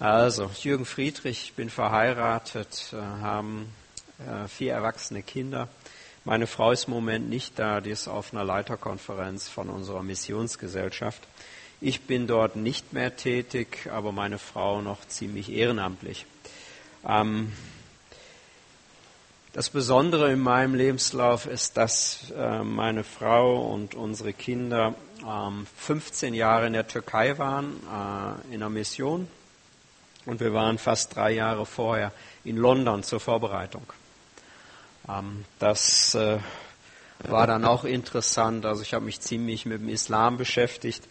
Also, Jürgen Friedrich, ich bin verheiratet, äh, haben äh, vier erwachsene Kinder. Meine Frau ist im Moment nicht da, die ist auf einer Leiterkonferenz von unserer Missionsgesellschaft. Ich bin dort nicht mehr tätig, aber meine Frau noch ziemlich ehrenamtlich. Ähm, das Besondere in meinem Lebenslauf ist, dass äh, meine Frau und unsere Kinder 15 Jahre in der Türkei waren, in einer Mission und wir waren fast drei Jahre vorher in London zur Vorbereitung. Ähm, das äh, war dann auch interessant. Also ich habe mich ziemlich mit dem Islam beschäftigt,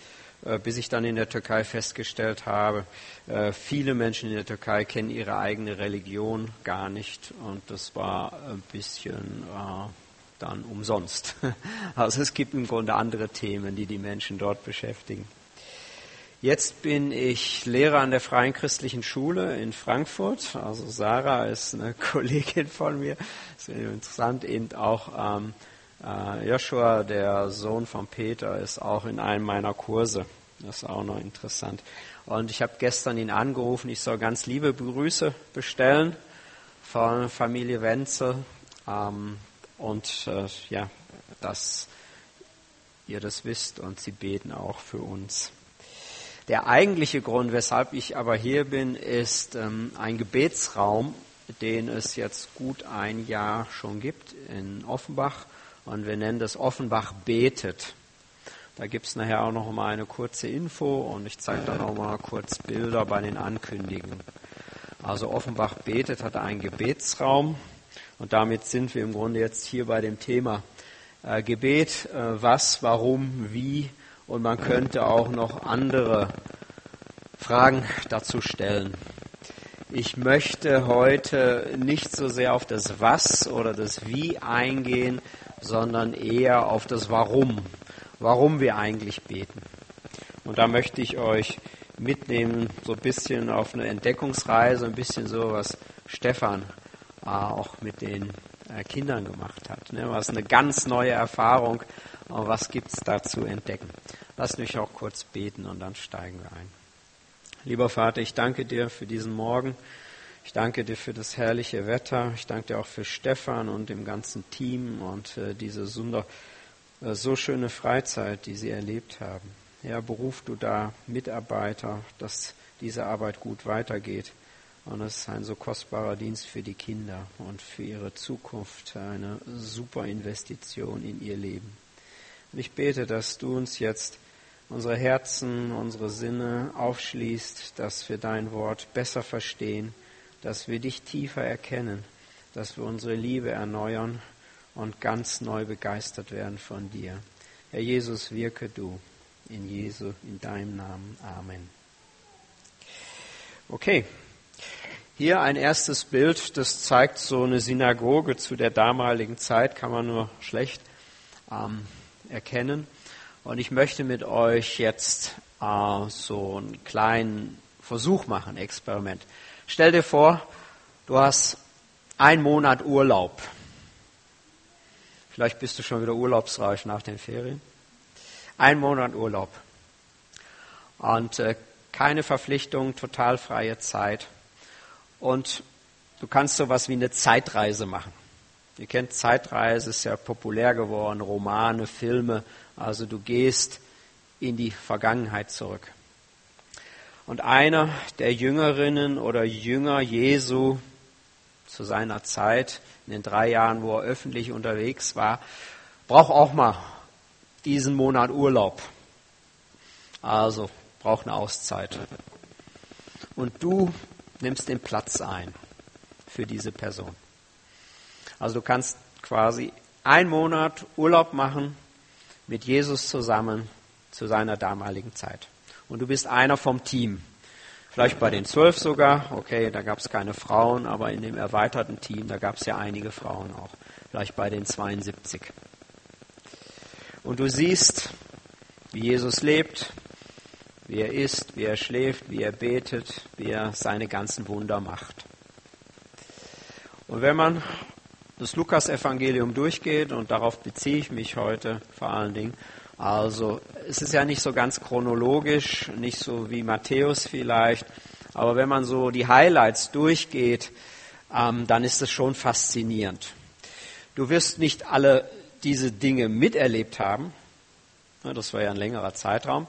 äh, bis ich dann in der Türkei festgestellt habe, äh, viele Menschen in der Türkei kennen ihre eigene Religion gar nicht. Und das war ein bisschen dann umsonst. Also es gibt im Grunde andere Themen, die die Menschen dort beschäftigen. Jetzt bin ich Lehrer an der Freien Christlichen Schule in Frankfurt. Also Sarah ist eine Kollegin von mir. Das ist interessant. Eben auch ähm, äh, Joshua, der Sohn von Peter, ist auch in einem meiner Kurse. Das ist auch noch interessant. Und ich habe gestern ihn angerufen. Ich soll ganz liebe Grüße bestellen von Familie Wenzel. Ähm, und äh, ja, dass ihr das wisst und sie beten auch für uns. Der eigentliche Grund, weshalb ich aber hier bin, ist ähm, ein Gebetsraum, den es jetzt gut ein Jahr schon gibt in Offenbach. Und wir nennen das Offenbach betet. Da gibt es nachher auch noch mal eine kurze Info und ich zeige dann auch mal kurz Bilder bei den Ankündigungen. Also Offenbach betet hat einen Gebetsraum und damit sind wir im Grunde jetzt hier bei dem Thema äh, Gebet. Äh, was, warum, wie und man könnte auch noch andere Fragen dazu stellen. Ich möchte heute nicht so sehr auf das Was oder das Wie eingehen, sondern eher auf das Warum, warum wir eigentlich beten. Und da möchte ich euch mitnehmen, so ein bisschen auf eine Entdeckungsreise, ein bisschen so, was Stefan auch mit den Kindern gemacht hat. Ne? Was eine ganz neue Erfahrung, aber was gibt es da zu entdecken? Lasst mich auch kurz beten und dann steigen wir ein. Lieber Vater, ich danke dir für diesen Morgen. Ich danke dir für das herrliche Wetter. Ich danke dir auch für Stefan und dem ganzen Team und äh, diese Sunder, äh, so schöne Freizeit, die sie erlebt haben. Ja, beruf du da Mitarbeiter, dass diese Arbeit gut weitergeht. Und es ist ein so kostbarer Dienst für die Kinder und für ihre Zukunft, eine super Investition in ihr Leben. Und ich bete, dass du uns jetzt unsere Herzen, unsere Sinne aufschließt, dass wir dein Wort besser verstehen, dass wir dich tiefer erkennen, dass wir unsere Liebe erneuern und ganz neu begeistert werden von dir. Herr Jesus, wirke du in Jesu, in deinem Namen. Amen. Okay. Hier ein erstes Bild, das zeigt so eine Synagoge zu der damaligen Zeit, kann man nur schlecht ähm, erkennen. Und ich möchte mit euch jetzt äh, so einen kleinen Versuch machen, Experiment. Stell dir vor, du hast einen Monat Urlaub. Vielleicht bist du schon wieder urlaubsreich nach den Ferien. Ein Monat Urlaub. Und äh, keine Verpflichtung, total freie Zeit. Und du kannst sowas wie eine Zeitreise machen. Ihr kennt Zeitreise, ist ja populär geworden, Romane, Filme. Also du gehst in die Vergangenheit zurück. Und einer der Jüngerinnen oder Jünger Jesu zu seiner Zeit, in den drei Jahren, wo er öffentlich unterwegs war, braucht auch mal diesen Monat Urlaub. Also braucht eine Auszeit. Und du nimmst den Platz ein für diese Person. Also du kannst quasi einen Monat Urlaub machen mit Jesus zusammen zu seiner damaligen Zeit. Und du bist einer vom Team. Vielleicht bei den zwölf sogar, okay, da gab es keine Frauen, aber in dem erweiterten Team, da gab es ja einige Frauen auch. Vielleicht bei den 72. Und du siehst, wie Jesus lebt, wie er isst, wie er schläft, wie er betet, wie er seine ganzen Wunder macht. Und wenn man das Lukas-Evangelium durchgeht, und darauf beziehe ich mich heute vor allen Dingen, also es ist ja nicht so ganz chronologisch, nicht so wie Matthäus vielleicht, Aber wenn man so die Highlights durchgeht, ähm, dann ist es schon faszinierend. Du wirst nicht alle diese Dinge miterlebt haben. Das war ja ein längerer Zeitraum.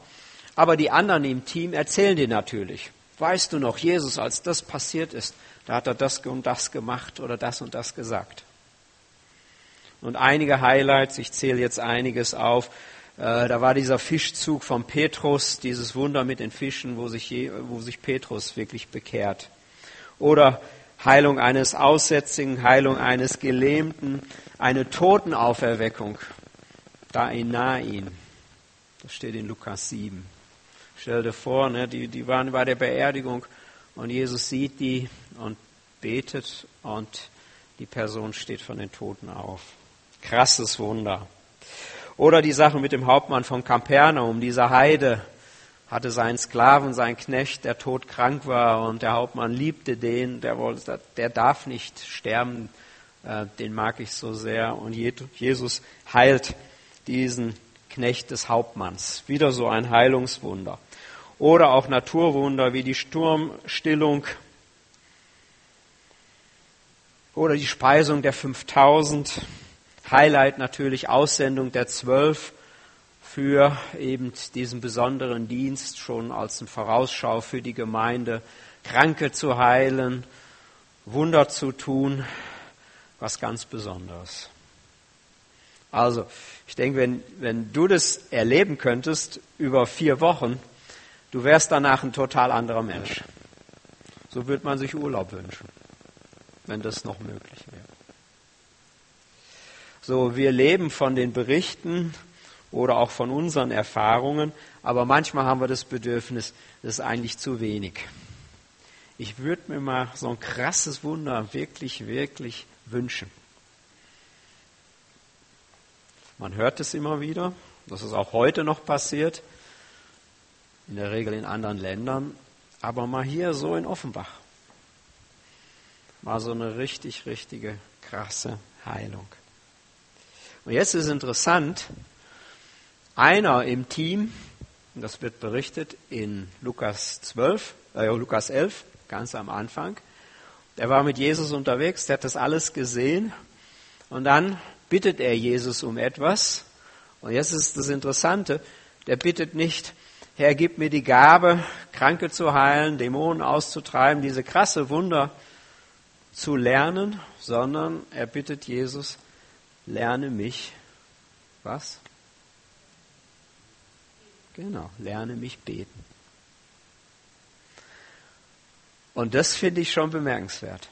Aber die anderen im Team erzählen dir natürlich. Weißt du noch, Jesus, als das passiert ist, da hat er das und das gemacht oder das und das gesagt. Und einige Highlights, ich zähle jetzt einiges auf. Äh, da war dieser Fischzug von Petrus, dieses Wunder mit den Fischen, wo sich, wo sich Petrus wirklich bekehrt. Oder Heilung eines Aussätzigen, Heilung eines Gelähmten, eine Totenauferweckung. Da in Nain. Das steht in Lukas 7. Stell dir vor, ne, die, die waren bei der Beerdigung und Jesus sieht die und betet und die Person steht von den Toten auf. Krasses Wunder. Oder die Sache mit dem Hauptmann von Kapernaum, dieser Heide, hatte seinen Sklaven, seinen Knecht, der todkrank war und der Hauptmann liebte den, der, wollte, der darf nicht sterben, äh, den mag ich so sehr. Und Jesus heilt diesen Knecht des Hauptmanns. Wieder so ein Heilungswunder. Oder auch Naturwunder wie die Sturmstillung oder die Speisung der 5000. Highlight natürlich Aussendung der Zwölf für eben diesen besonderen Dienst schon als eine Vorausschau für die Gemeinde, Kranke zu heilen, Wunder zu tun, was ganz Besonderes. Also, ich denke, wenn, wenn du das erleben könntest über vier Wochen, du wärst danach ein total anderer Mensch. So würde man sich Urlaub wünschen, wenn das noch möglich wäre. So, wir leben von den Berichten oder auch von unseren Erfahrungen, aber manchmal haben wir das Bedürfnis, das ist eigentlich zu wenig. Ich würde mir mal so ein krasses Wunder wirklich, wirklich wünschen. Man hört es immer wieder, das ist auch heute noch passiert, in der Regel in anderen Ländern, aber mal hier so in Offenbach. Mal so eine richtig, richtige, krasse Heilung. Und jetzt ist interessant, einer im Team, das wird berichtet in Lukas 12, äh, Lukas 11, ganz am Anfang, der war mit Jesus unterwegs, der hat das alles gesehen und dann bittet er Jesus um etwas. Und jetzt ist das Interessante, der bittet nicht, Herr, gib mir die Gabe, Kranke zu heilen, Dämonen auszutreiben, diese krasse Wunder zu lernen, sondern er bittet Jesus, lerne mich was? Genau, lerne mich beten. Und das finde ich schon bemerkenswert.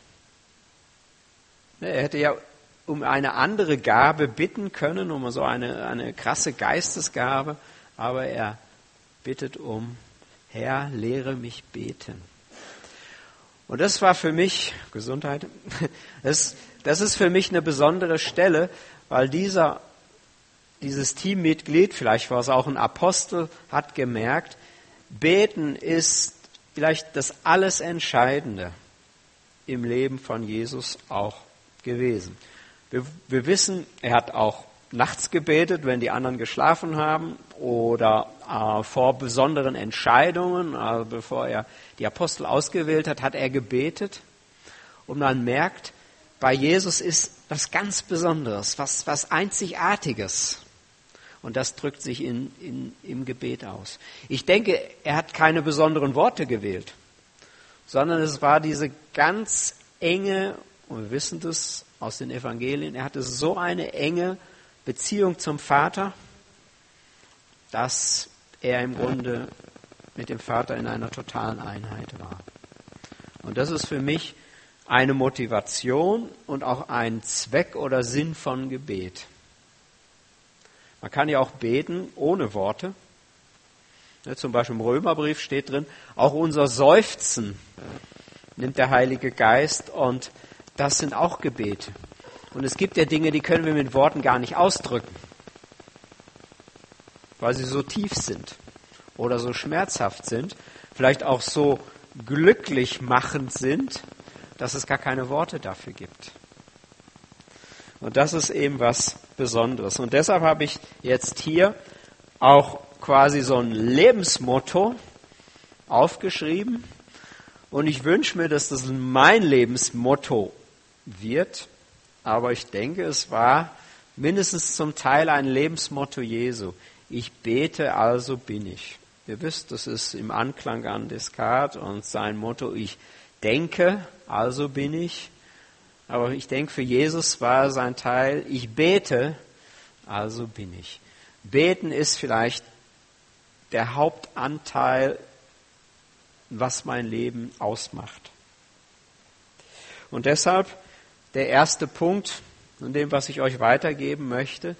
Er hätte ja um eine andere Gabe bitten können, um so eine, eine krasse Geistesgabe, aber er bittet um, Herr, lehre mich beten. Und das war für mich, Gesundheit, das, das ist für mich eine besondere Stelle, weil dieser dieses Teammitglied, vielleicht war es auch ein Apostel, hat gemerkt, beten ist vielleicht das alles Entscheidende im Leben von Jesus auch gewesen. Wir, wir wissen, er hat auch nachts gebetet, wenn die anderen geschlafen haben oder äh, vor besonderen Entscheidungen, also bevor er die Apostel ausgewählt hat, hat er gebetet. Und man merkt, bei Jesus ist was ganz Besonderes, was, was Einzigartiges. Und das drückt sich in, in, im Gebet aus. Ich denke, er hat keine besonderen Worte gewählt, sondern es war diese ganz enge, und wir wissen das aus den Evangelien, er hatte so eine enge Beziehung zum Vater, dass er im Grunde mit dem Vater in einer totalen Einheit war. Und das ist für mich eine Motivation und auch ein Zweck oder Sinn von Gebet. Man kann ja auch beten ohne Worte. Zum Beispiel im Römerbrief steht drin, auch unser Seufzen nimmt der Heilige Geist und das sind auch Gebete. Und es gibt ja Dinge, die können wir mit Worten gar nicht ausdrücken, weil sie so tief sind oder so schmerzhaft sind, vielleicht auch so glücklich machend sind, dass es gar keine Worte dafür gibt. Und das ist eben was Besonderes. Und deshalb habe ich jetzt hier auch quasi so ein Lebensmotto aufgeschrieben. Und ich wünsche mir, dass das mein Lebensmotto wird. Aber ich denke, es war mindestens zum Teil ein Lebensmotto Jesu. Ich bete, also bin ich. Ihr wisst, das ist im Anklang an Descartes und sein Motto, ich denke, also bin ich. Aber ich denke, für Jesus war sein Teil, ich bete, also bin ich. Beten ist vielleicht der Hauptanteil, was mein Leben ausmacht. Und deshalb der erste Punkt, in dem, was ich euch weitergeben möchte,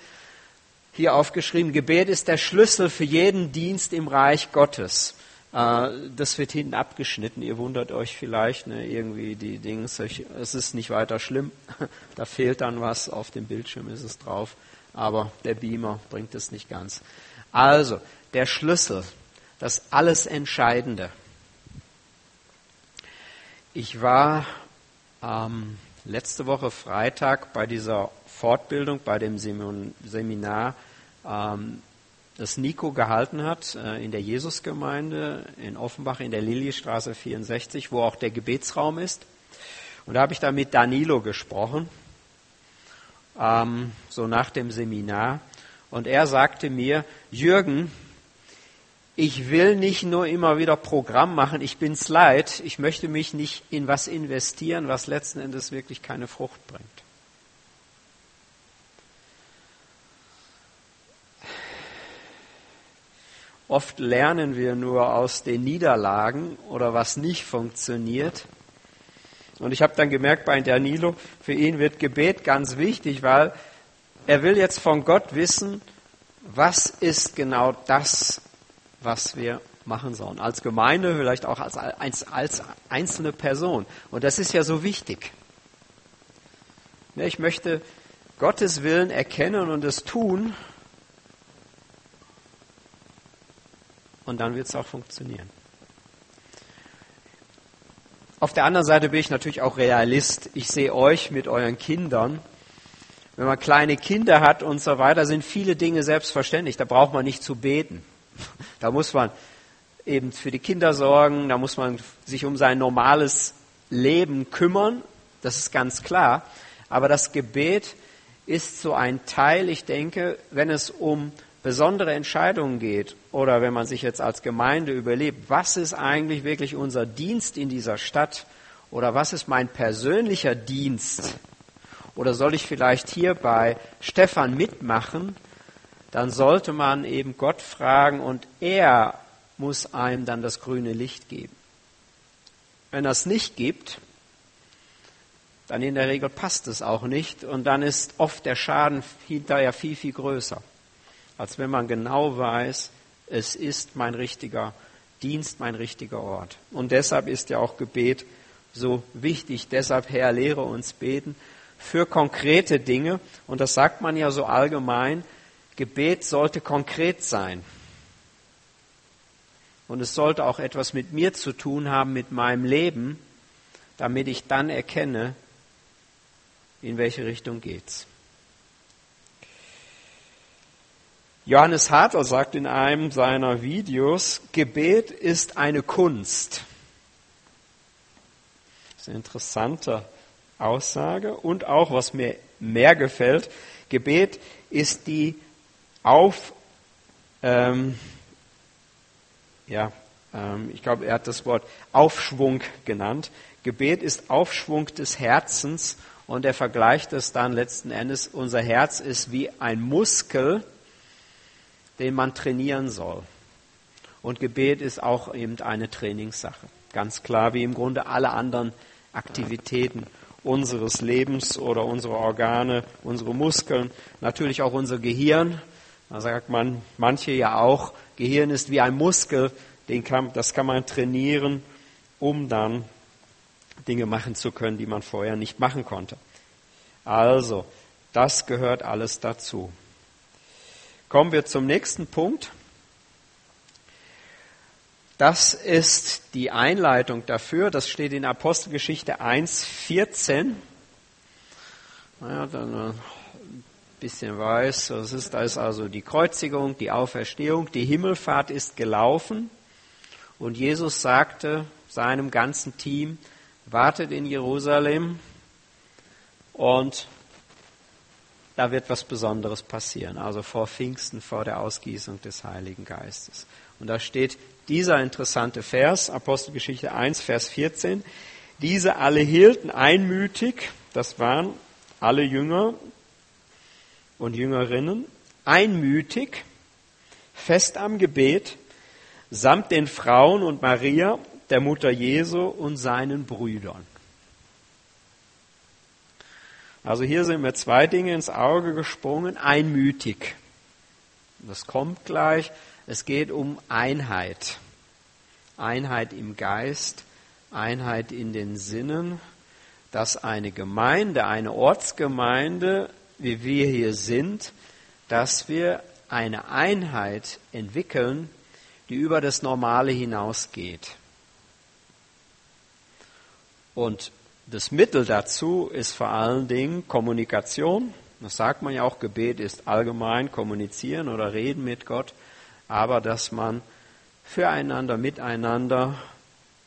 hier aufgeschrieben, Gebet ist der Schlüssel für jeden Dienst im Reich Gottes. Äh, das wird hinten abgeschnitten. Ihr wundert euch vielleicht, ne, irgendwie die Dinge. Es ist nicht weiter schlimm. Da fehlt dann was. Auf dem Bildschirm ist es drauf. Aber der Beamer bringt es nicht ganz. Also, der Schlüssel, das alles Entscheidende. Ich war ähm, letzte Woche Freitag bei dieser Fortbildung, bei dem Seminar, ähm, das Nico gehalten hat äh, in der Jesusgemeinde in Offenbach in der Liliestraße 64, wo auch der Gebetsraum ist. Und da habe ich da mit Danilo gesprochen, ähm, so nach dem Seminar. Und er sagte mir, Jürgen, ich will nicht nur immer wieder Programm machen, ich bin's leid, ich möchte mich nicht in was investieren, was letzten Endes wirklich keine Frucht bringt. Oft lernen wir nur aus den Niederlagen oder was nicht funktioniert. Und ich habe dann gemerkt bei Danilo, für ihn wird Gebet ganz wichtig, weil er will jetzt von Gott wissen, was ist genau das, was wir machen sollen. Als Gemeinde, vielleicht auch als, als, als einzelne Person. Und das ist ja so wichtig. Ich möchte Gottes Willen erkennen und es tun. Und dann wird es auch funktionieren. Auf der anderen Seite bin ich natürlich auch Realist. Ich sehe euch mit euren Kindern. Wenn man kleine Kinder hat und so weiter, sind viele Dinge selbstverständlich. Da braucht man nicht zu beten. Da muss man eben für die Kinder sorgen, da muss man sich um sein normales Leben kümmern, das ist ganz klar. Aber das Gebet ist so ein Teil, ich denke, wenn es um besondere Entscheidungen geht oder wenn man sich jetzt als Gemeinde überlebt, was ist eigentlich wirklich unser Dienst in dieser Stadt? Oder was ist mein persönlicher Dienst? Oder soll ich vielleicht hier bei Stefan mitmachen, dann sollte man eben Gott fragen und er muss einem dann das grüne Licht geben. Wenn es nicht gibt, dann in der Regel passt es auch nicht und dann ist oft der Schaden hinterher viel, viel größer, als wenn man genau weiß, es ist mein richtiger Dienst, mein richtiger Ort. Und deshalb ist ja auch Gebet so wichtig. Deshalb, Herr, lehre uns beten für konkrete Dinge. Und das sagt man ja so allgemein, Gebet sollte konkret sein. Und es sollte auch etwas mit mir zu tun haben, mit meinem Leben, damit ich dann erkenne, in welche Richtung geht's. Johannes Hartl sagt in einem seiner Videos, Gebet ist eine Kunst. Das ist eine interessante Aussage. Und auch, was mir mehr gefällt, Gebet ist die auf, ähm, ja, ähm, ich glaube, er hat das Wort Aufschwung genannt. Gebet ist Aufschwung des Herzens und er vergleicht es dann letzten Endes, unser Herz ist wie ein Muskel, den man trainieren soll. Und Gebet ist auch eben eine Trainingssache. Ganz klar, wie im Grunde alle anderen Aktivitäten unseres Lebens oder unsere Organe, unsere Muskeln, natürlich auch unser Gehirn, da sagt man, manche ja auch, Gehirn ist wie ein Muskel, den kann, das kann man trainieren, um dann Dinge machen zu können, die man vorher nicht machen konnte. Also, das gehört alles dazu. Kommen wir zum nächsten Punkt. Das ist die Einleitung dafür. Das steht in Apostelgeschichte 1,14. Naja, dann bisschen weiß. Das ist, da ist also die Kreuzigung, die Auferstehung, die Himmelfahrt ist gelaufen und Jesus sagte seinem ganzen Team wartet in Jerusalem und da wird was Besonderes passieren, also vor Pfingsten, vor der Ausgießung des Heiligen Geistes. Und da steht dieser interessante Vers, Apostelgeschichte 1, Vers 14. Diese alle hielten einmütig, das waren alle Jünger und Jüngerinnen, einmütig, fest am Gebet, samt den Frauen und Maria, der Mutter Jesu und seinen Brüdern. Also hier sind mir zwei Dinge ins Auge gesprungen. Einmütig. Das kommt gleich. Es geht um Einheit. Einheit im Geist, Einheit in den Sinnen, dass eine Gemeinde, eine Ortsgemeinde, wie wir hier sind, dass wir eine Einheit entwickeln, die über das Normale hinausgeht. Und das Mittel dazu ist vor allen Dingen Kommunikation. Das sagt man ja auch, Gebet ist allgemein kommunizieren oder reden mit Gott, aber dass man füreinander, miteinander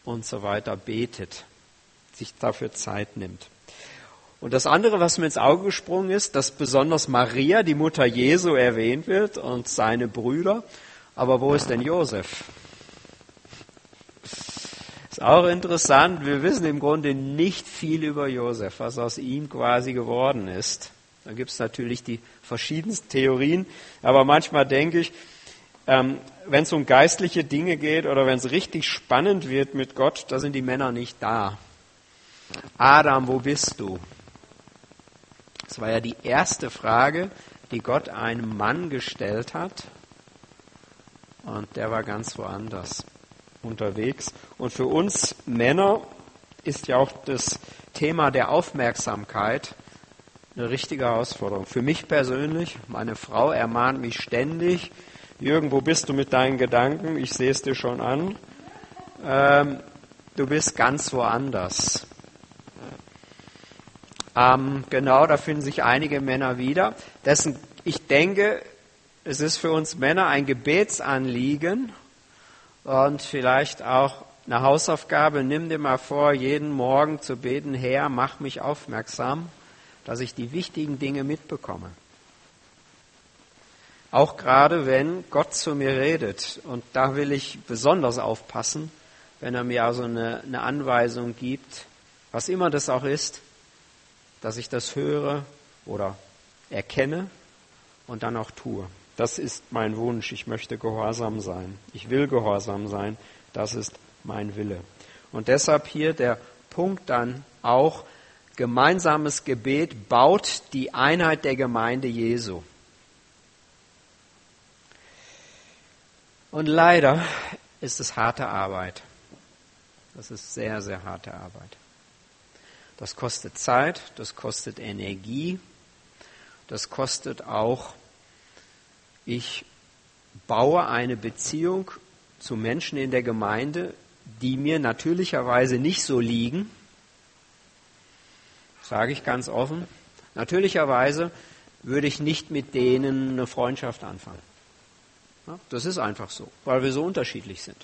und so weiter betet, sich dafür Zeit nimmt. Und das andere, was mir ins Auge gesprungen ist, dass besonders Maria, die Mutter Jesu, erwähnt wird und seine Brüder. Aber wo ist denn Josef? Ist auch interessant, wir wissen im Grunde nicht viel über Josef, was aus ihm quasi geworden ist. Da gibt es natürlich die verschiedensten Theorien, aber manchmal denke ich, ähm, wenn es um geistliche Dinge geht oder wenn es richtig spannend wird mit Gott, da sind die Männer nicht da. Adam, wo bist du? Das war ja die erste Frage, die Gott einem Mann gestellt hat. Und der war ganz woanders unterwegs. Und für uns Männer ist ja auch das Thema der Aufmerksamkeit eine richtige Herausforderung. Für mich persönlich, meine Frau ermahnt mich ständig, Jürgen, wo bist du mit deinen Gedanken? Ich sehe es dir schon an. Ähm, du bist ganz woanders. Ähm, genau, da finden sich einige Männer wieder. Dessen, ich denke, es ist für uns Männer ein Gebetsanliegen, und vielleicht auch eine Hausaufgabe, nimm dir mal vor, jeden Morgen zu beten, Herr, mach mich aufmerksam, dass ich die wichtigen Dinge mitbekomme. Auch gerade wenn Gott zu mir redet, und da will ich besonders aufpassen, wenn er mir also eine, eine Anweisung gibt, was immer das auch ist, dass ich das höre oder erkenne und dann auch tue. Das ist mein Wunsch. Ich möchte gehorsam sein. Ich will gehorsam sein. Das ist mein Wille. Und deshalb hier der Punkt dann auch, gemeinsames Gebet baut die Einheit der Gemeinde Jesu. Und leider ist es harte Arbeit. Das ist sehr, sehr harte Arbeit. Das kostet Zeit, das kostet Energie, das kostet auch ich baue eine Beziehung zu Menschen in der Gemeinde, die mir natürlicherweise nicht so liegen, sage ich ganz offen. Natürlicherweise würde ich nicht mit denen eine Freundschaft anfangen. das ist einfach so, weil wir so unterschiedlich sind.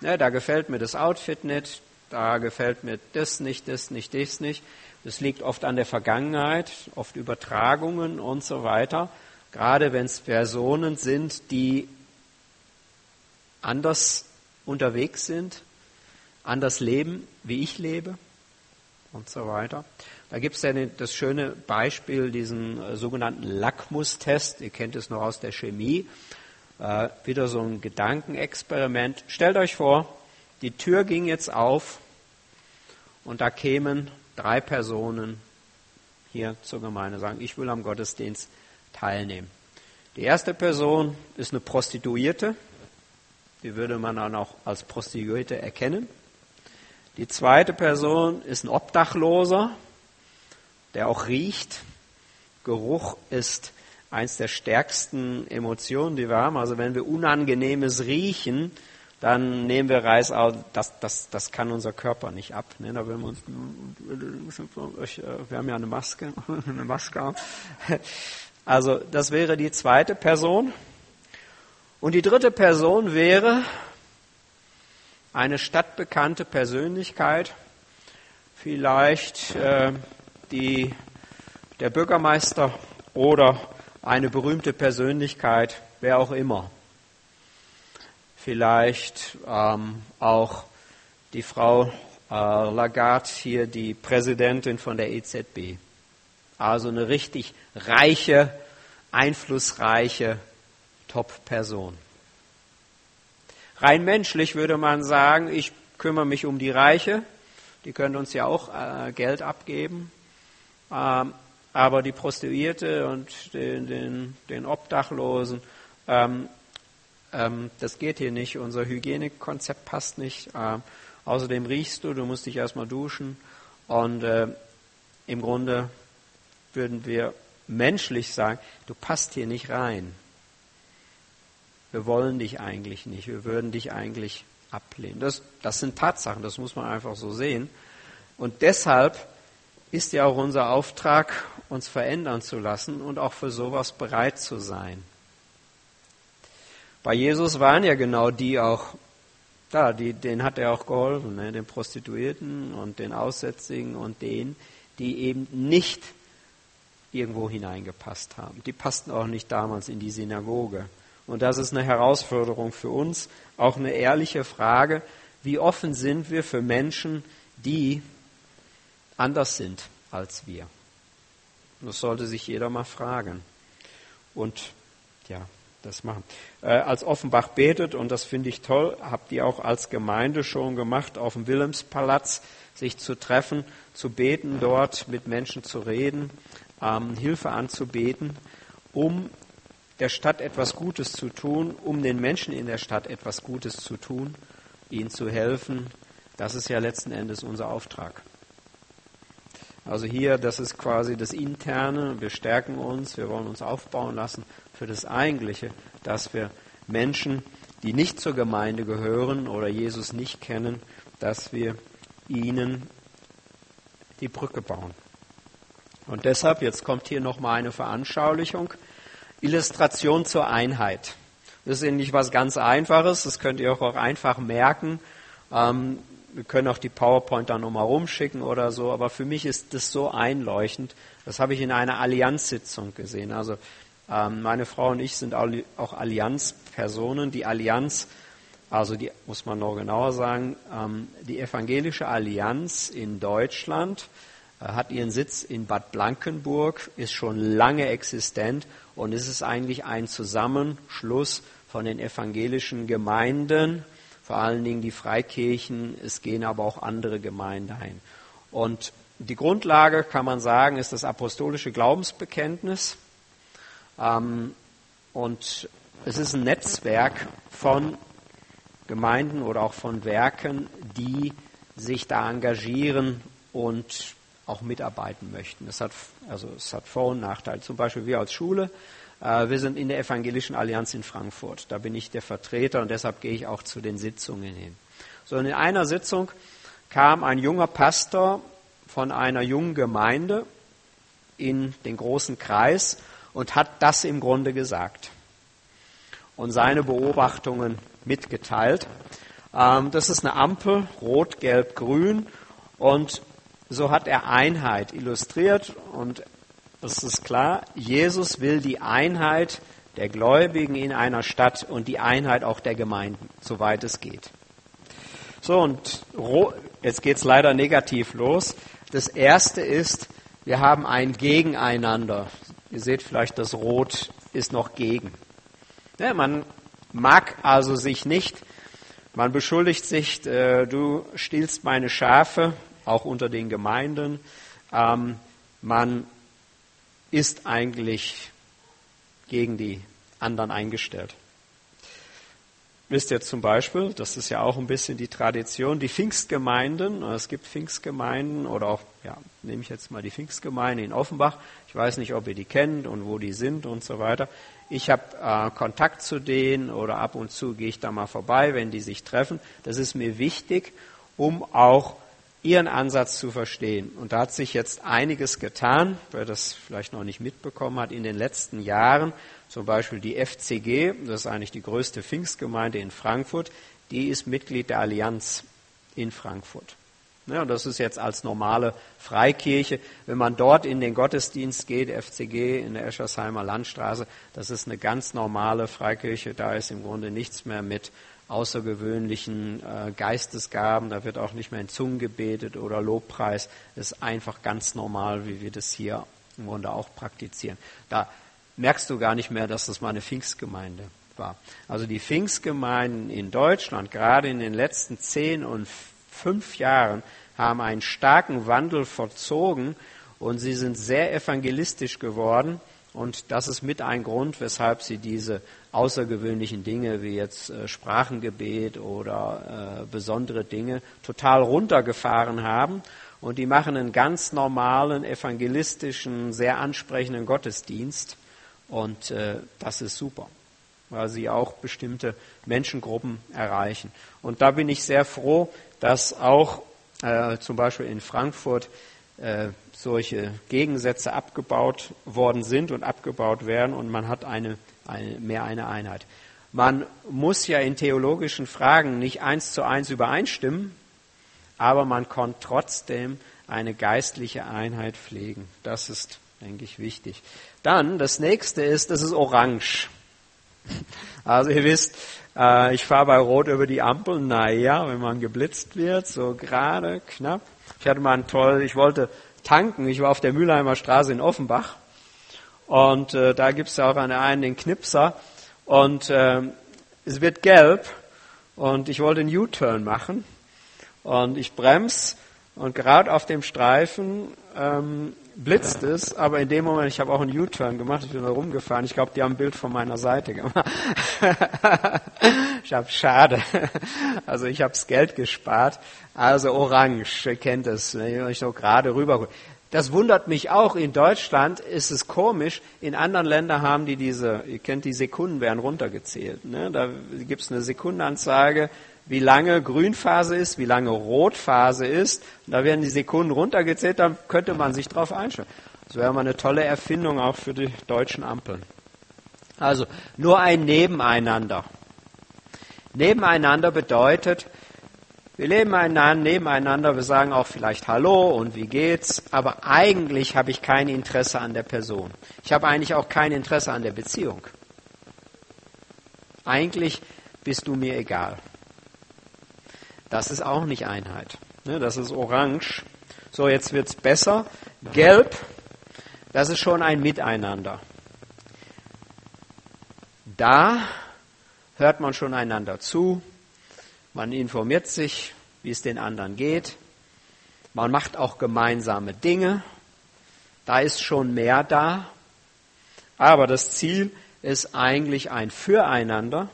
Ja, da gefällt mir das Outfit nicht, da gefällt mir das nicht, das nicht, das nicht. Das liegt oft an der Vergangenheit, oft Übertragungen und so weiter gerade wenn es Personen sind, die anders unterwegs sind, anders leben, wie ich lebe und so weiter. Da gibt es ja das schöne Beispiel, diesen äh, sogenannten Lackmustest. Ihr kennt es noch aus der Chemie. Äh, wieder so ein Gedankenexperiment. Stellt euch vor, die Tür ging jetzt auf und da kämen drei Personen hier zur Gemeinde, sagen, ich will am Gottesdienst teilnehmen. Die erste Person ist eine Prostituierte, die würde man dann auch als Prostituierte erkennen. Die zweite Person ist ein Obdachloser, der auch riecht. Geruch ist eins der stärksten Emotionen, die wir haben. Also wenn wir Unangenehmes riechen, dann nehmen wir Reis aus. Das, das, das kann unser Körper nicht ab. Ne? Da wir, uns, wir haben ja eine Maske, eine Maske. Also das wäre die zweite Person. Und die dritte Person wäre eine stadtbekannte Persönlichkeit, vielleicht äh, die, der Bürgermeister oder eine berühmte Persönlichkeit, wer auch immer. Vielleicht ähm, auch die Frau äh, Lagarde, hier die Präsidentin von der EZB. Also eine richtig reiche, einflussreiche Top-Person. Rein menschlich würde man sagen, ich kümmere mich um die Reiche, die können uns ja auch äh, Geld abgeben, ähm, aber die Prostituierte und den, den, den Obdachlosen, ähm, ähm, das geht hier nicht, unser Hygienekonzept passt nicht. Ähm, außerdem riechst du, du musst dich erstmal duschen und äh, im Grunde würden wir menschlich sagen, du passt hier nicht rein. Wir wollen dich eigentlich nicht, wir würden dich eigentlich ablehnen. Das, das sind Tatsachen, das muss man einfach so sehen. Und deshalb ist ja auch unser Auftrag, uns verändern zu lassen und auch für sowas bereit zu sein. Bei Jesus waren ja genau die auch da, die, denen hat er auch geholfen, ne, den Prostituierten und den Aussätzigen und denen, die eben nicht irgendwo hineingepasst haben. Die passten auch nicht damals in die Synagoge. Und das ist eine Herausforderung für uns, auch eine ehrliche Frage, wie offen sind wir für Menschen, die anders sind als wir. Das sollte sich jeder mal fragen. Und ja, das machen. Äh, als Offenbach betet, und das finde ich toll, habt ihr auch als Gemeinde schon gemacht, auf dem Wilhelmspalaz sich zu treffen, zu beten, dort mit Menschen zu reden, ähm, Hilfe anzubeten, um der Stadt etwas Gutes zu tun, um den Menschen in der Stadt etwas Gutes zu tun, ihnen zu helfen. Das ist ja letzten Endes unser Auftrag. Also hier, das ist quasi das Interne. Wir stärken uns, wir wollen uns aufbauen lassen für das Eigentliche, dass wir Menschen, die nicht zur Gemeinde gehören oder Jesus nicht kennen, dass wir ihnen die Brücke bauen. Und deshalb, jetzt kommt hier nochmal eine Veranschaulichung, Illustration zur Einheit. Das ist nicht was ganz Einfaches, das könnt ihr auch einfach merken. Ähm, wir können auch die PowerPoint dann nochmal rumschicken oder so, aber für mich ist das so einleuchtend. Das habe ich in einer Allianzsitzung gesehen. Also ähm, meine Frau und ich sind auch Allianzpersonen. Die Allianz, also die muss man noch genauer sagen, ähm, die evangelische Allianz in Deutschland hat ihren Sitz in Bad Blankenburg, ist schon lange existent und es ist eigentlich ein Zusammenschluss von den evangelischen Gemeinden vor allen Dingen die Freikirchen, es gehen aber auch andere Gemeinden ein. Und die Grundlage, kann man sagen, ist das apostolische Glaubensbekenntnis. Ähm, und es ist ein Netzwerk von Gemeinden oder auch von Werken, die sich da engagieren und auch mitarbeiten möchten. Es hat, also es hat Vor- und Nachteile. Zum Beispiel wir als Schule äh, wir sind in der Evangelischen Allianz in Frankfurt. Da bin ich der Vertreter und deshalb gehe ich auch zu den Sitzungen hin. So, in einer Sitzung kam ein junger Pastor von einer jungen Gemeinde in den großen Kreis und hat das im Grunde gesagt und seine Beobachtungen mitgeteilt. Ähm, das ist eine Ampel, rot, gelb, grün und so hat er Einheit illustriert und es ist klar, Jesus will die Einheit der Gläubigen in einer Stadt und die Einheit auch der Gemeinden, soweit es geht. So, und jetzt geht es leider negativ los. Das erste ist, wir haben ein Gegeneinander. Ihr seht vielleicht, das Rot ist noch gegen. Ja, man mag also sich nicht, man beschuldigt sich, äh, du stiehlst meine Schafe, auch unter den Gemeinden. Ähm, man ist eigentlich gegen die anderen eingestellt. Wisst ihr zum Beispiel, das ist ja auch ein bisschen die Tradition, die Pfingstgemeinden, es gibt Pfingstgemeinden oder auch, ja, nehme ich jetzt mal die Pfingstgemeinde in Offenbach, ich weiß nicht, ob ihr die kennt und wo die sind und so weiter. Ich habe äh, Kontakt zu denen oder ab und zu gehe ich da mal vorbei, wenn die sich treffen. Das ist mir wichtig, um auch ihren Ansatz zu verstehen. Und da hat sich jetzt einiges getan, wer das vielleicht noch nicht mitbekommen hat, in den letzten Jahren. Zum Beispiel die FCG, das ist eigentlich die größte Pfingstgemeinde in Frankfurt, die ist Mitglied der Allianz in Frankfurt. Ja, das ist jetzt als normale Freikirche. Wenn man dort in den Gottesdienst geht, FCG in der Eschersheimer Landstraße, das ist eine ganz normale Freikirche. Da ist im Grunde nichts mehr mit außergewöhnlichen äh, Geistesgaben. Da wird auch nicht mehr in Zungen gebetet oder Lobpreis. Ist einfach ganz normal, wie wir das hier im Grunde auch praktizieren. Da merkst du gar nicht mehr, dass das mal eine Pfingstgemeinde war. Also die Pfingstgemeinden in Deutschland, gerade in den letzten zehn und fünf Jahren haben einen starken Wandel vollzogen und sie sind sehr evangelistisch geworden. Und das ist mit ein Grund, weshalb sie diese außergewöhnlichen Dinge wie jetzt äh, Sprachengebet oder äh, besondere Dinge total runtergefahren haben. Und die machen einen ganz normalen, evangelistischen, sehr ansprechenden Gottesdienst. Und äh, das ist super, weil sie auch bestimmte Menschengruppen erreichen. Und da bin ich sehr froh, dass auch zum Beispiel in Frankfurt äh, solche Gegensätze abgebaut worden sind und abgebaut werden und man hat eine, eine, mehr eine Einheit. Man muss ja in theologischen Fragen nicht eins zu eins übereinstimmen, aber man kann trotzdem eine geistliche Einheit pflegen. Das ist, denke ich, wichtig. Dann, das nächste ist, das ist orange. Also ihr wisst, äh, ich fahre bei Rot über die Ampel. Naja, wenn man geblitzt wird, so gerade, knapp. Ich hatte mal einen toll, ich wollte tanken. Ich war auf der Mülheimer Straße in Offenbach. Und äh, da gibt's ja auch einen, einen den Knipser. Und äh, es wird gelb. Und ich wollte einen U-Turn machen. Und ich bremse. Und gerade auf dem Streifen ähm, blitzt es, aber in dem Moment, ich habe auch einen U-Turn gemacht, ich bin da rumgefahren. Ich glaube, die haben ein Bild von meiner Seite gemacht. ich habe schade. Also ich habe das Geld gespart. Also orange, ihr kennt es, wenn ich so gerade rüber. Das wundert mich auch. In Deutschland ist es komisch. In anderen Ländern haben die diese, ihr kennt die Sekunden werden runtergezählt. Ne? Da gibt es eine Sekundenanzeige wie lange Grünphase ist, wie lange Rotphase ist. Und da werden die Sekunden runtergezählt, dann könnte man sich darauf einstellen. Das wäre mal eine tolle Erfindung auch für die deutschen Ampeln. Also nur ein Nebeneinander. Nebeneinander bedeutet, wir leben einander, nebeneinander, wir sagen auch vielleicht Hallo und wie geht's, aber eigentlich habe ich kein Interesse an der Person. Ich habe eigentlich auch kein Interesse an der Beziehung. Eigentlich bist du mir egal. Das ist auch nicht Einheit. Ne, das ist orange. So, jetzt wird's besser. Gelb, das ist schon ein Miteinander. Da hört man schon einander zu. Man informiert sich, wie es den anderen geht. Man macht auch gemeinsame Dinge. Da ist schon mehr da. Aber das Ziel ist eigentlich ein Füreinander.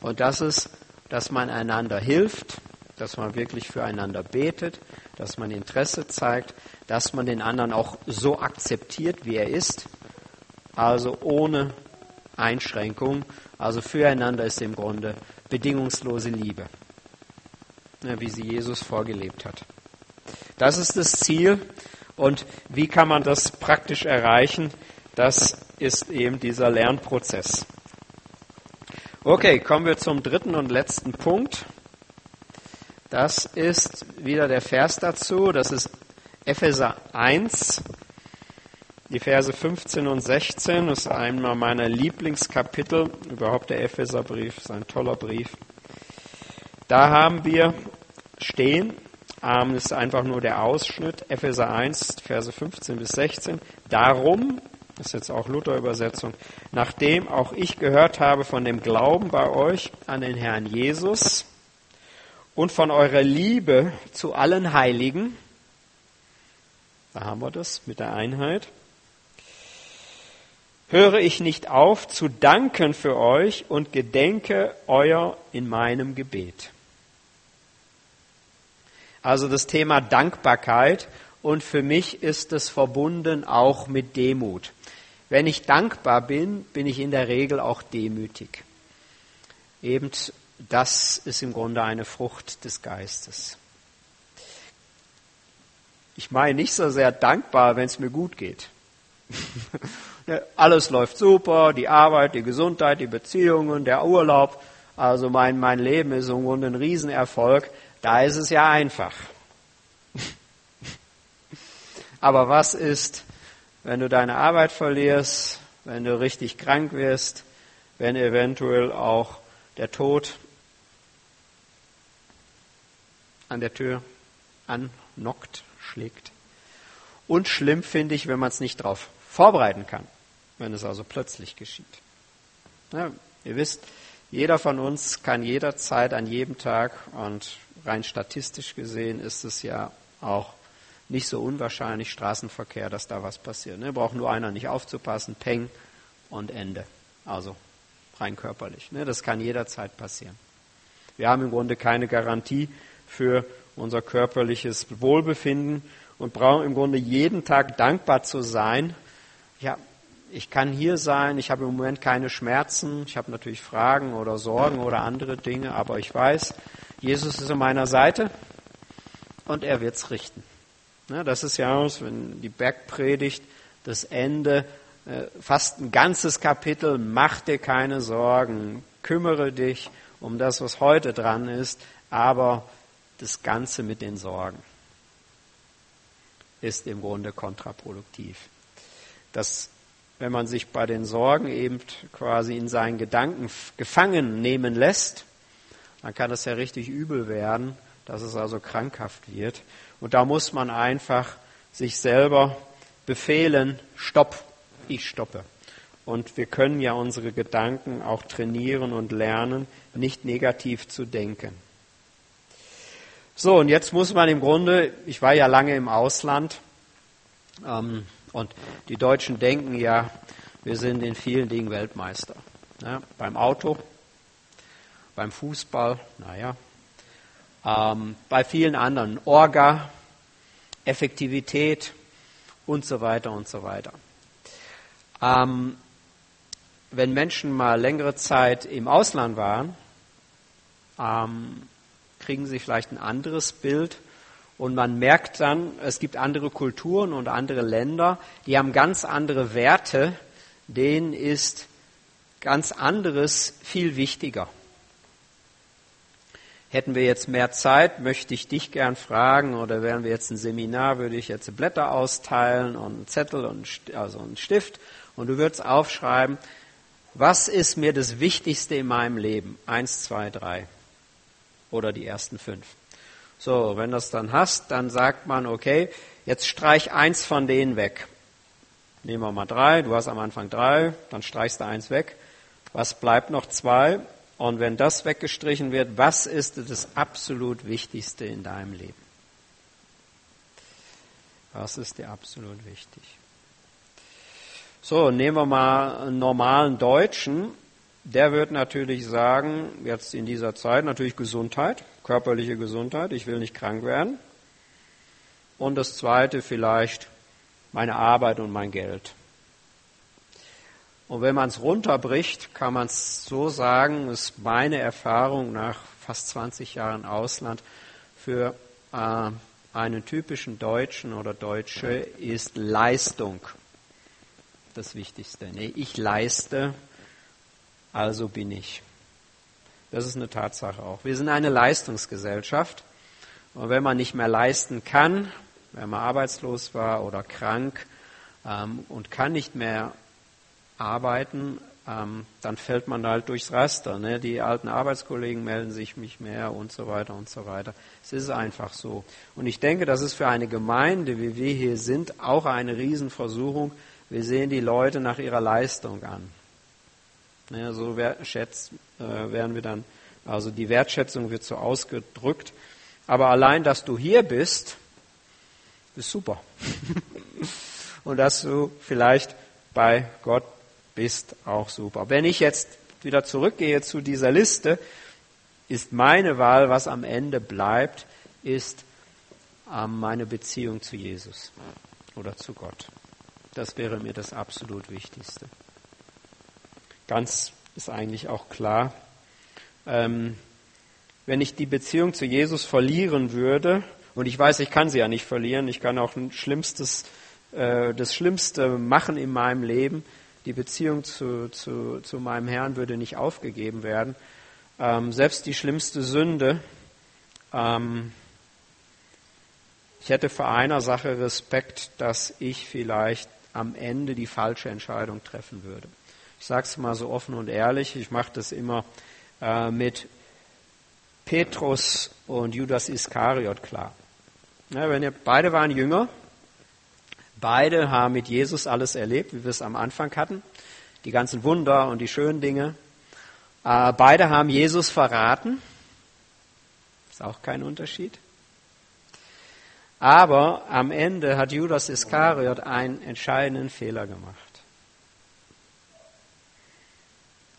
Und das ist dass man einander hilft, dass man wirklich füreinander betet, dass man Interesse zeigt, dass man den anderen auch so akzeptiert, wie er ist, also ohne Einschränkung. Also füreinander ist im Grunde bedingungslose Liebe, wie sie Jesus vorgelebt hat. Das ist das Ziel. Und wie kann man das praktisch erreichen? Das ist eben dieser Lernprozess. Okay, kommen wir zum dritten und letzten Punkt. Das ist wieder der Vers dazu. Das ist Epheser 1, die Verse 15 und 16. Das ist einmal meiner Lieblingskapitel. Überhaupt der Epheserbrief ist ein toller Brief. Da haben wir stehen, ähm, ist einfach nur der Ausschnitt, Epheser 1, Verse 15 bis 16. Darum, das ist jetzt auch Luther-Übersetzung. Nachdem auch ich gehört habe von dem Glauben bei euch an den Herrn Jesus und von eurer Liebe zu allen Heiligen, da haben wir das mit der Einheit, höre ich nicht auf zu danken für euch und gedenke euer in meinem Gebet. Also das Thema Dankbarkeit und für mich ist es verbunden auch mit Demut. Wenn ich dankbar bin, bin ich in der Regel auch demütig. Eben das ist im Grunde eine Frucht des Geistes. Ich meine nicht so sehr dankbar, wenn es mir gut geht. Alles läuft super, die Arbeit, die Gesundheit, die Beziehungen, der Urlaub, also mein, mein Leben ist im Grunde ein Riesenerfolg, da ist es ja einfach. Aber was ist, wenn du deine Arbeit verlierst, wenn du richtig krank wirst, wenn eventuell auch der Tod an der Tür annockt, schlägt? Und schlimm finde ich, wenn man es nicht darauf vorbereiten kann, wenn es also plötzlich geschieht. Ja, ihr wisst, jeder von uns kann jederzeit an jedem Tag, und rein statistisch gesehen ist es ja auch nicht so unwahrscheinlich, Straßenverkehr, dass da was passiert. Ne? Braucht nur einer nicht aufzupassen, Peng und Ende. Also rein körperlich. Ne? Das kann jederzeit passieren. Wir haben im Grunde keine Garantie für unser körperliches Wohlbefinden und brauchen im Grunde jeden Tag dankbar zu sein. Ja, ich kann hier sein, ich habe im Moment keine Schmerzen, ich habe natürlich Fragen oder Sorgen oder andere Dinge, aber ich weiß, Jesus ist an meiner Seite und er wird es richten. das ist ja wenn die Bergpredigt das Ende, äh, fast ein ganzes Kapitel, mach dir keine Sorgen, kümmere dich um das, was heute dran ist, aber das Ganze mit den Sorgen ist im Grunde kontraproduktiv. Das, wenn man sich bei den Sorgen eben quasi in seinen Gedanken gefangen nehmen lässt, dann kann es ja richtig übel werden, dass es also krankhaft wird. Und da muss man einfach sich selber befehlen, stopp, ich stoppe. Und wir können ja unsere Gedanken auch trainieren und lernen, nicht negativ zu denken. So, und jetzt muss man im Grunde, ich war ja lange im Ausland, ähm, und die Deutschen denken ja, wir sind in vielen Dingen Weltmeister. Ja, beim Auto, beim Fußball, naja, ähm, bei vielen anderen, Orga, Effektivität und so weiter und so weiter. Ähm, wenn Menschen mal längere Zeit im Ausland waren, ähm, kriegen sie vielleicht ein anderes Bild und man merkt dann, es gibt andere Kulturen und andere Länder, die haben ganz andere Werte, denen ist ganz anderes viel wichtiger. Hätten wir jetzt mehr Zeit, möchte ich dich gern fragen, oder wären wir jetzt ein Seminar, würde ich jetzt Blätter austeilen und einen Zettel und also einen Stift und du würdest aufschreiben, was ist mir das Wichtigste in meinem Leben? Eins, zwei, drei oder die ersten fünf. So, wenn du das dann hast, dann sagt man, okay, jetzt streich eins von denen weg. Nehmen wir mal drei, du hast am Anfang drei, dann streichst du eins weg. Was bleibt noch zwei? Und wenn das weggestrichen wird, was ist das absolut Wichtigste in deinem Leben? Was ist dir absolut wichtig? So, nehmen wir mal einen normalen Deutschen der wird natürlich sagen, jetzt in dieser Zeit natürlich Gesundheit, körperliche Gesundheit, ich will nicht krank werden. Und das Zweite vielleicht meine Arbeit und mein Geld. Und wenn man es runterbricht, kann man es so sagen, ist meine Erfahrung nach fast 20 Jahren Ausland für äh, einen typischen Deutschen oder Deutsche ist Leistung das Wichtigste. Nee, ich leiste, also bin ich. Das ist eine Tatsache auch. Wir sind eine Leistungsgesellschaft. Und wenn man nicht mehr leisten kann, wenn man arbeitslos war oder krank ähm, und kann nicht mehr arbeiten, ähm, dann fällt man halt durchs Raster. Ne? Die alten Arbeitskollegen melden sich nicht mehr und so weiter und so weiter. Es ist einfach so. Und ich denke, das ist für eine Gemeinde, wie wir hier sind, auch eine Riesenversuchung. Wir sehen die Leute nach ihrer Leistung an. Ja, so schätzt, äh, werden wir dann, also die Wertschätzung wird so ausgedrückt. Aber allein, dass du hier bist, ist super. Und dass du vielleicht bei Gott bist, auch super. Wenn ich jetzt wieder zurückgehe zu dieser Liste, ist meine Wahl, was am Ende bleibt, ist ähm, meine Beziehung zu Jesus oder zu Gott. Das wäre mir das absolut Wichtigste. Ganz ist eigentlich auch klar. Ähm, wenn ich die Beziehung zu Jesus verlieren würde, und ich weiß, ich kann sie ja nicht verlieren, ich kann auch ein schlimmstes, äh, das Schlimmste machen in meinem Leben, die Beziehung zu, zu, zu meinem Herrn würde nicht aufgegeben werden. ähm, selbst die schlimmste Sünde, ähm, ich hätte vor einer Sache Respekt, dass ich vielleicht am Ende die falsche Entscheidung treffen würde. Ich sage es mal so offen und ehrlich, ich mache das immer äh, mit Petrus und Judas Iskariot klar. Ja, wenn ihr, beide waren Jünger, beide haben mit Jesus alles erlebt, wie wir es am Anfang hatten, die ganzen Wunder und die schönen Dinge. Äh, beide haben Jesus verraten, ist auch kein Unterschied. Aber am Ende hat Judas Iskariot einen entscheidenden Fehler gemacht.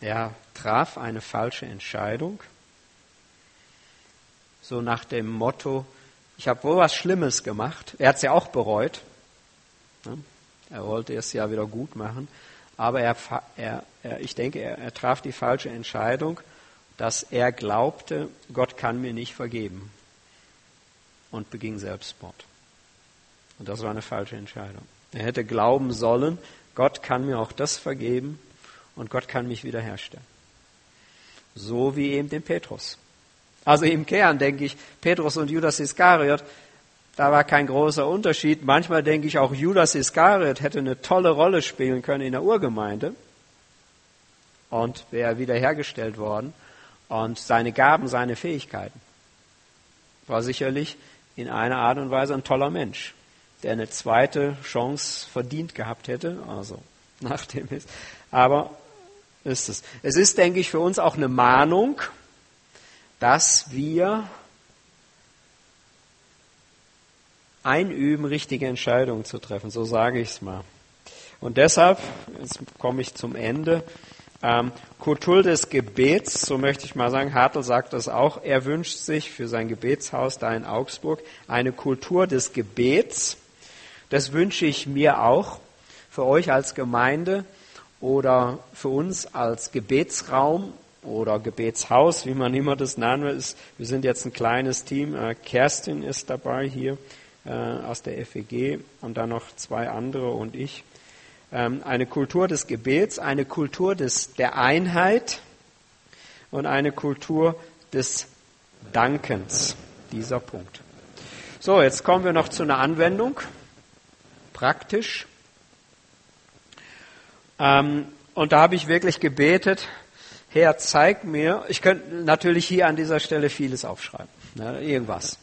Er traf eine falsche Entscheidung, so nach dem Motto, ich habe wohl was Schlimmes gemacht. Er hat es ja auch bereut. Er wollte es ja wieder gut machen. Aber er, er, er ich denke, er, er traf die falsche Entscheidung, dass er glaubte, Gott kann mir nicht vergeben und beging Selbstmord. Und das war eine falsche Entscheidung. Er hätte glauben sollen, Gott kann mir auch das vergeben und Gott kann mich wiederherstellen. So wie eben den Petrus. Also im Kern denke ich, Petrus und Judas Iskariot, da war kein großer Unterschied. Manchmal denke ich auch, Judas Iskariot hätte eine tolle Rolle spielen können in der Urgemeinde und wäre wiederhergestellt worden und seine Gaben, seine Fähigkeiten. War sicherlich in einer Art und Weise ein toller Mensch, der eine zweite Chance verdient gehabt hätte, also nach dem ist. Aber ist es. Es ist, denke ich, für uns auch eine Mahnung, dass wir einüben, richtige Entscheidungen zu treffen. So sage ich es mal. Und deshalb, jetzt komme ich zum Ende, ähm, Kultur des Gebets, so möchte ich mal sagen, Hartl sagt das auch, er wünscht sich für sein Gebetshaus da in Augsburg eine Kultur des Gebets. Das wünsche ich mir auch für euch als Gemeinde oder für uns als Gebetsraum oder Gebetshaus, wie man immer das nennen will. Wir sind jetzt ein kleines Team. Äh, Kerstin ist dabei hier äh, aus der FEG und dann noch zwei andere und ich. Ähm, eine Kultur des Gebets, eine Kultur des, der Einheit und eine Kultur des Dankens. Dieser Punkt. So, jetzt kommen wir noch zu einer Anwendung. Praktisch. Ähm, und da habe ich wirklich gebetet, Herr, zeig mir, ich könnte natürlich hier an dieser Stelle vieles aufschreiben, ne, irgendwas.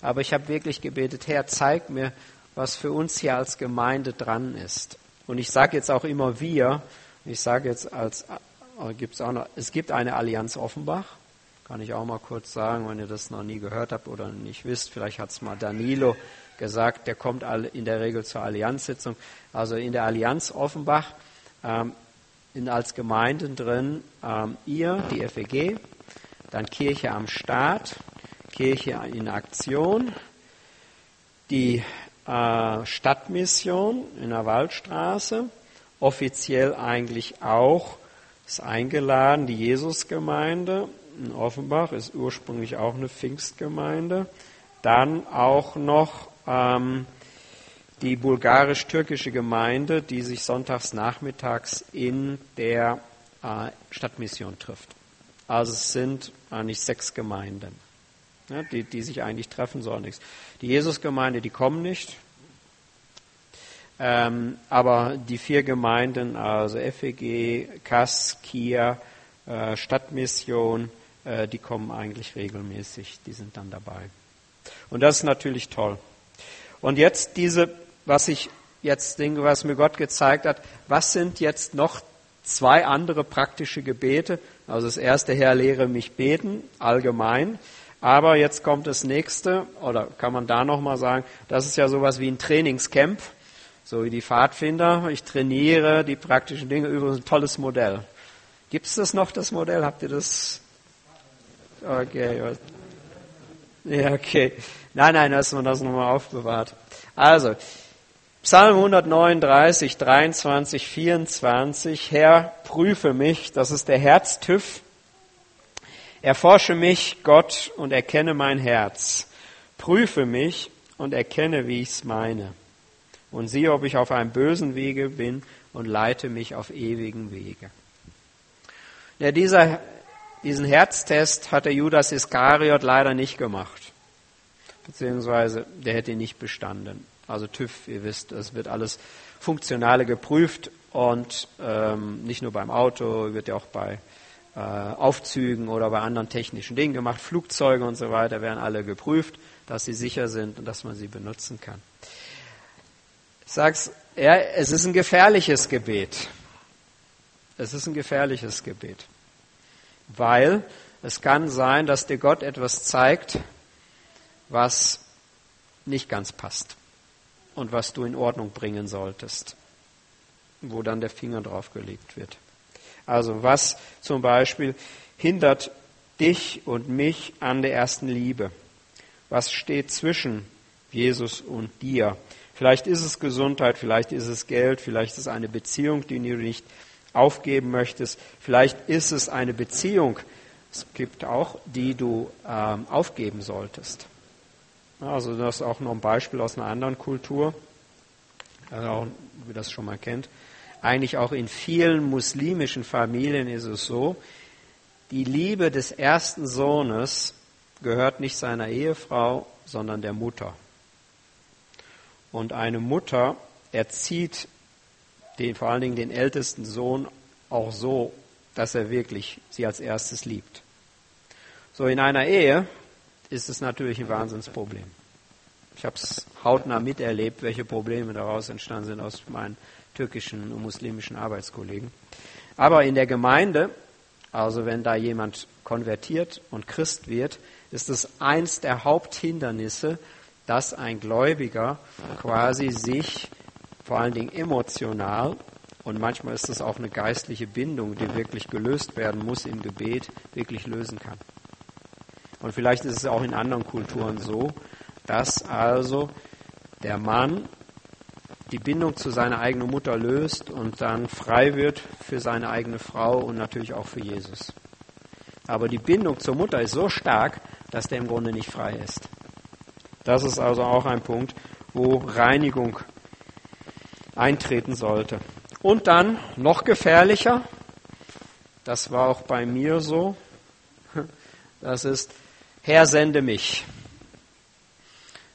Aber ich habe wirklich gebetet, Herr, zeig mir, was für uns hier als Gemeinde dran ist. Und ich sage jetzt auch immer wir, ich sage jetzt als, äh, gibt's auch noch, es gibt eine Allianz Offenbach, kann ich auch mal kurz sagen, wenn ihr das noch nie gehört habt oder nicht wisst, vielleicht hat es mal Danilo gesagt, der kommt in der Regel zur Allianzsitzung. Also in der Allianz Offenbach ähm, in, als Gemeinden drin ähm, ihr, die FEG, dann Kirche am Start, Kirche in Aktion, die äh, Stadtmission in der Waldstraße, offiziell eigentlich auch, ist eingeladen, die Jesusgemeinde in Offenbach ist ursprünglich auch eine Pfingstgemeinde. Dann auch noch ähm, die bulgarisch-türkische Gemeinde, die sich sonntags nachmittags in der äh, Stadtmission trifft. Also es sind eigentlich sechs Gemeinden ne, die, die sich eigentlich treffen sollen. Die Jesusgemeinde, die kommen nicht. Ähm, aber die vier Gemeinden, also FEG, KAS, KIA, äh, Stadtmission, äh, die kommen eigentlich regelmäßig, die sind dann dabei. Und das ist natürlich toll. Und jetzt diese, was ich jetzt denke, was mir Gott gezeigt hat, was sind jetzt noch zwei andere praktische Gebete? Also das erste, Herr, lehre mich beten, allgemein. Aber jetzt kommt das nächste, oder kann man da nochmal sagen, das ist ja sowas wie ein Trainingscamp, so wie die Pfadfinder. Ich trainiere die praktischen Dinge, übrigens ein tolles Modell. Gibt es das noch, das Modell? Habt ihr das? Okay. Ja, okay. Nein, nein, dass man das nochmal aufbewahrt. Also, Psalm 139, 23, 24. Herr, prüfe mich. Das ist der Herztüff Erforsche mich, Gott, und erkenne mein Herz. Prüfe mich und erkenne, wie ich's meine. Und siehe, ob ich auf einem bösen Wege bin und leite mich auf ewigen Wege. Ja, dieser diesen Herztest hat der Judas Iskariot leider nicht gemacht. Beziehungsweise der hätte ihn nicht bestanden. Also TÜV, ihr wisst, es wird alles Funktionale geprüft und ähm, nicht nur beim Auto, wird ja auch bei äh, Aufzügen oder bei anderen technischen Dingen gemacht. Flugzeuge und so weiter werden alle geprüft, dass sie sicher sind und dass man sie benutzen kann. Ich sag's, ja, es ist ein gefährliches Gebet. Es ist ein gefährliches Gebet. Weil es kann sein, dass dir Gott etwas zeigt, was nicht ganz passt und was du in Ordnung bringen solltest, wo dann der Finger drauf gelegt wird. Also was zum Beispiel hindert dich und mich an der ersten Liebe? Was steht zwischen Jesus und dir? Vielleicht ist es Gesundheit, vielleicht ist es Geld, vielleicht ist es eine Beziehung, die du nicht aufgeben möchtest. Vielleicht ist es eine Beziehung, es gibt auch, die du ähm, aufgeben solltest. Also das ist auch noch ein Beispiel aus einer anderen Kultur, also auch, wie das schon mal kennt. Eigentlich auch in vielen muslimischen Familien ist es so, die Liebe des ersten Sohnes gehört nicht seiner Ehefrau, sondern der Mutter. Und eine Mutter erzieht den, vor allen Dingen den ältesten Sohn auch so, dass er wirklich sie als erstes liebt. So in einer Ehe ist es natürlich ein Wahnsinnsproblem. Ich habe es hautnah miterlebt, welche Probleme daraus entstanden sind aus meinen türkischen und muslimischen Arbeitskollegen. Aber in der Gemeinde, also wenn da jemand konvertiert und Christ wird, ist es eins der Haupthindernisse, dass ein Gläubiger quasi sich vor allen Dingen emotional und manchmal ist es auch eine geistliche Bindung, die wirklich gelöst werden muss im Gebet, wirklich lösen kann. Und vielleicht ist es auch in anderen Kulturen so, dass also der Mann die Bindung zu seiner eigenen Mutter löst und dann frei wird für seine eigene Frau und natürlich auch für Jesus. Aber die Bindung zur Mutter ist so stark, dass der im Grunde nicht frei ist. Das ist also auch ein Punkt, wo Reinigung eintreten sollte. Und dann noch gefährlicher, das war auch bei mir so, das ist, Herr, sende mich.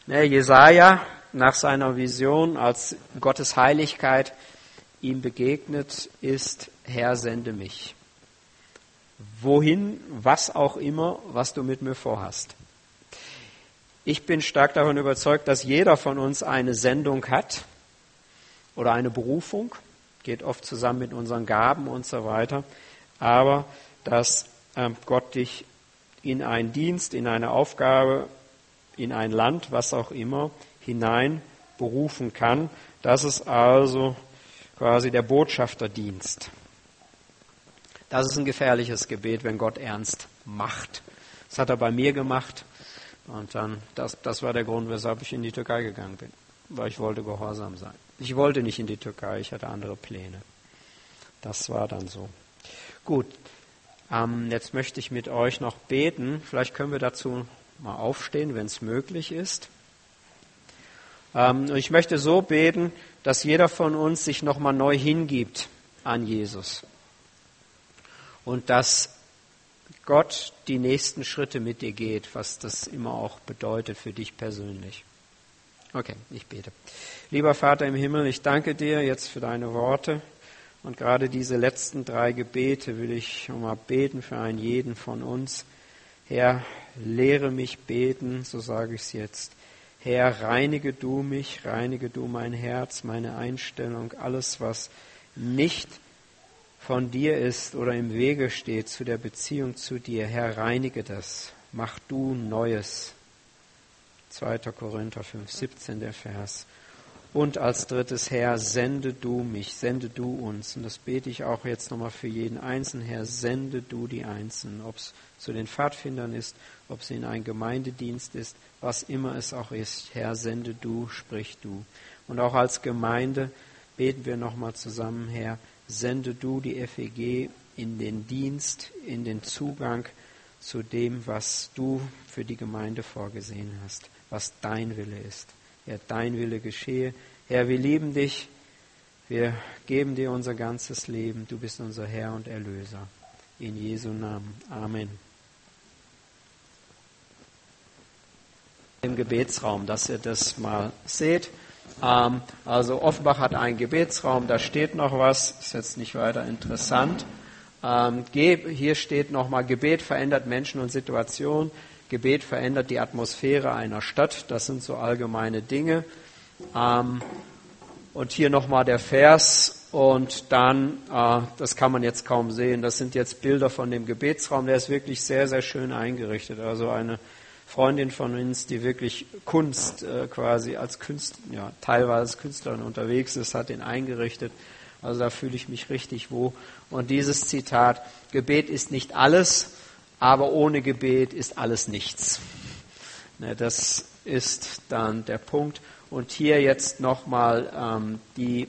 Ne, Jesaja, nach seiner Vision, als Gottes Heiligkeit ihm begegnet ist, Herr, sende mich. Wohin, was auch immer, was du mit mir vorhast. Ich bin stark davon überzeugt, dass jeder von uns eine Sendung hat oder eine Berufung, geht oft zusammen mit unseren Gaben und so weiter, aber dass ähm, Gott dich in einen Dienst, in eine Aufgabe, in ein Land, was auch immer, hinein berufen kann. Das ist also quasi der Botschafterdienst. Das ist ein gefährliches Gebet, wenn Gott ernst macht. Das hat er bei mir gemacht. Und dann, das, das war der Grund, weshalb ich in die Türkei gegangen bin. Weil ich wollte gehorsam sein. Ich wollte nicht in die Türkei, ich hatte andere Pläne. Das war dann so. Gut, ähm, jetzt möchte ich mit euch noch beten. Vielleicht können wir dazu mal aufstehen, wenn es möglich ist. Ähm, ich möchte so beten, dass jeder von uns sich nochmal neu hingibt an Jesus. Und dass Gott die nächsten Schritte mit dir geht, was das immer auch bedeutet für dich persönlich. Okay, ich bete. Lieber Vater im Himmel, ich danke dir jetzt für deine Worte. Und gerade diese letzten drei Gebete will ich mal beten für einen jeden von uns. Herr, lehre mich beten, so sage ich es jetzt. Herr, reinige du mich, reinige du mein Herz, meine Einstellung, alles, was nicht von dir ist oder im Wege steht zu der Beziehung zu dir. Herr, reinige das. Mach du Neues. 2. Korinther 5, 17 der Vers. Und als drittes, Herr, sende du mich, sende du uns. Und das bete ich auch jetzt nochmal für jeden Einzelnen. Herr, sende du die Einzelnen. Ob es zu den Pfadfindern ist, ob es in ein Gemeindedienst ist, was immer es auch ist. Herr, sende du, sprich du. Und auch als Gemeinde beten wir nochmal zusammen, Herr, sende du die FEG in den Dienst, in den Zugang zu dem, was du für die Gemeinde vorgesehen hast, was dein Wille ist. Herr, dein Wille geschehe. Herr, wir lieben dich. Wir geben dir unser ganzes Leben. Du bist unser Herr und Erlöser. In Jesu Namen. Amen. Im Gebetsraum, dass ihr das mal seht. Ähm, also Offenbach hat einen Gebetsraum, da steht noch was, ist jetzt nicht weiter interessant. Ähm, hier steht nochmal, Gebet verändert Menschen und Situationen. Gebet verändert die Atmosphäre einer Stadt. Das sind so allgemeine Dinge. Ähm, und hier nochmal der Vers und dann, äh, das kann man jetzt kaum sehen, das sind jetzt Bilder von dem Gebetsraum. Der ist wirklich sehr, sehr schön eingerichtet. Also eine Freundin von uns, die wirklich Kunst äh, quasi als Künstler, ja, teilweise als Künstlerin unterwegs ist, hat ihn eingerichtet. Also da fühle ich mich richtig wohl. Und dieses Zitat, Gebet ist nicht alles, aber ohne Gebet ist alles nichts. Ne, das ist dann der Punkt. Und hier jetzt nochmal ähm, die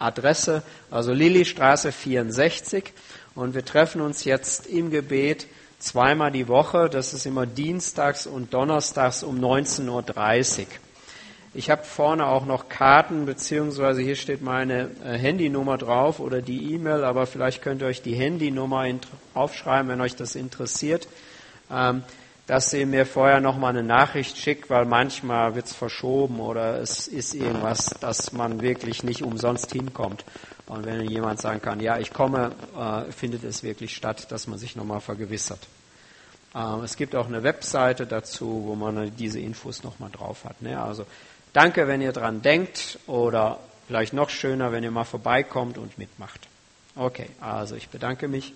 Adresse, also Lillystraße 64. Und wir treffen uns jetzt im Gebet zweimal die Woche. Das ist immer dienstags und donnerstags um 19.30 Uhr. Ich habe vorne auch noch Karten, beziehungsweise hier steht meine äh, Handynummer drauf oder die E-Mail, aber vielleicht könnt ihr euch die Handynummer aufschreiben, wenn euch das interessiert, ähm, dass ihr mir vorher nochmal eine Nachricht schickt, weil manchmal wird es verschoben oder es ist irgendwas, dass man wirklich nicht umsonst hinkommt. Und wenn jemand sagen kann, ja, ich komme, äh, findet es wirklich statt, dass man sich nochmal vergewissert. Ähm, es gibt auch eine Webseite dazu, wo man diese Infos nochmal drauf hat. Ne? Also danke, wenn ihr dran denkt oder vielleicht noch schöner, wenn ihr mal vorbeikommt und mitmacht. Okay, also ich bedanke mich.